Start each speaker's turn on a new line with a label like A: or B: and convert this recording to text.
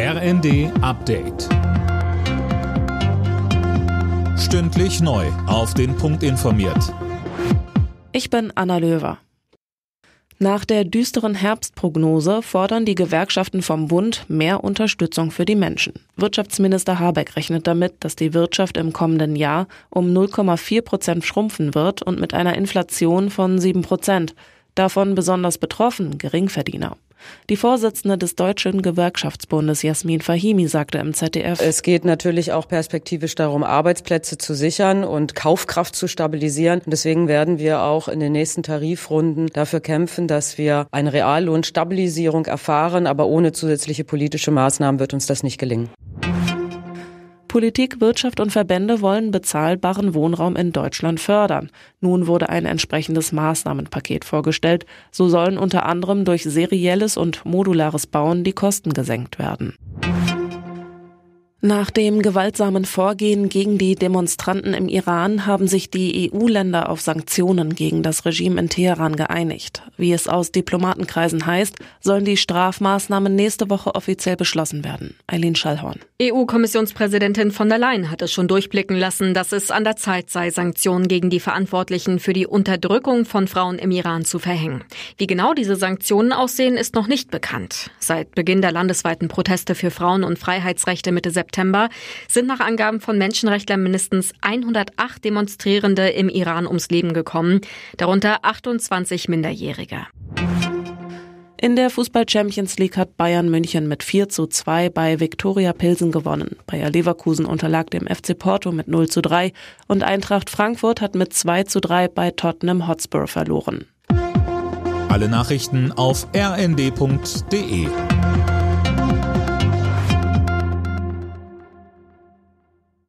A: RND Update. Stündlich neu. Auf den Punkt informiert.
B: Ich bin Anna Löwer. Nach der düsteren Herbstprognose fordern die Gewerkschaften vom Bund mehr Unterstützung für die Menschen. Wirtschaftsminister Habeck rechnet damit, dass die Wirtschaft im kommenden Jahr um 0,4 Prozent schrumpfen wird und mit einer Inflation von 7 Prozent. Davon besonders betroffen Geringverdiener. Die Vorsitzende des Deutschen Gewerkschaftsbundes Jasmin Fahimi sagte im ZDF,
C: es geht natürlich auch perspektivisch darum, Arbeitsplätze zu sichern und Kaufkraft zu stabilisieren. Und deswegen werden wir auch in den nächsten Tarifrunden dafür kämpfen, dass wir eine Reallohnstabilisierung erfahren. Aber ohne zusätzliche politische Maßnahmen wird uns das nicht gelingen.
B: Politik, Wirtschaft und Verbände wollen bezahlbaren Wohnraum in Deutschland fördern. Nun wurde ein entsprechendes Maßnahmenpaket vorgestellt. So sollen unter anderem durch serielles und modulares Bauen die Kosten gesenkt werden. Nach dem gewaltsamen Vorgehen gegen die Demonstranten im Iran haben sich die EU-Länder auf Sanktionen gegen das Regime in Teheran geeinigt. Wie es aus Diplomatenkreisen heißt, sollen die Strafmaßnahmen nächste Woche offiziell beschlossen werden. Eileen Schallhorn.
D: EU-Kommissionspräsidentin von der Leyen hat es schon durchblicken lassen, dass es an der Zeit sei, Sanktionen gegen die Verantwortlichen für die Unterdrückung von Frauen im Iran zu verhängen. Wie genau diese Sanktionen aussehen, ist noch nicht bekannt. Seit Beginn der landesweiten Proteste für Frauen- und Freiheitsrechte Mitte September September sind nach Angaben von Menschenrechtlern mindestens 108 Demonstrierende im Iran ums Leben gekommen, darunter 28 Minderjährige.
B: In der Fußball Champions League hat Bayern München mit 4 zu 2 bei Viktoria Pilsen gewonnen. Bayer Leverkusen unterlag dem FC Porto mit 0 zu 3 und Eintracht Frankfurt hat mit 2 zu 3 bei Tottenham Hotspur verloren.
A: Alle Nachrichten auf rnd.de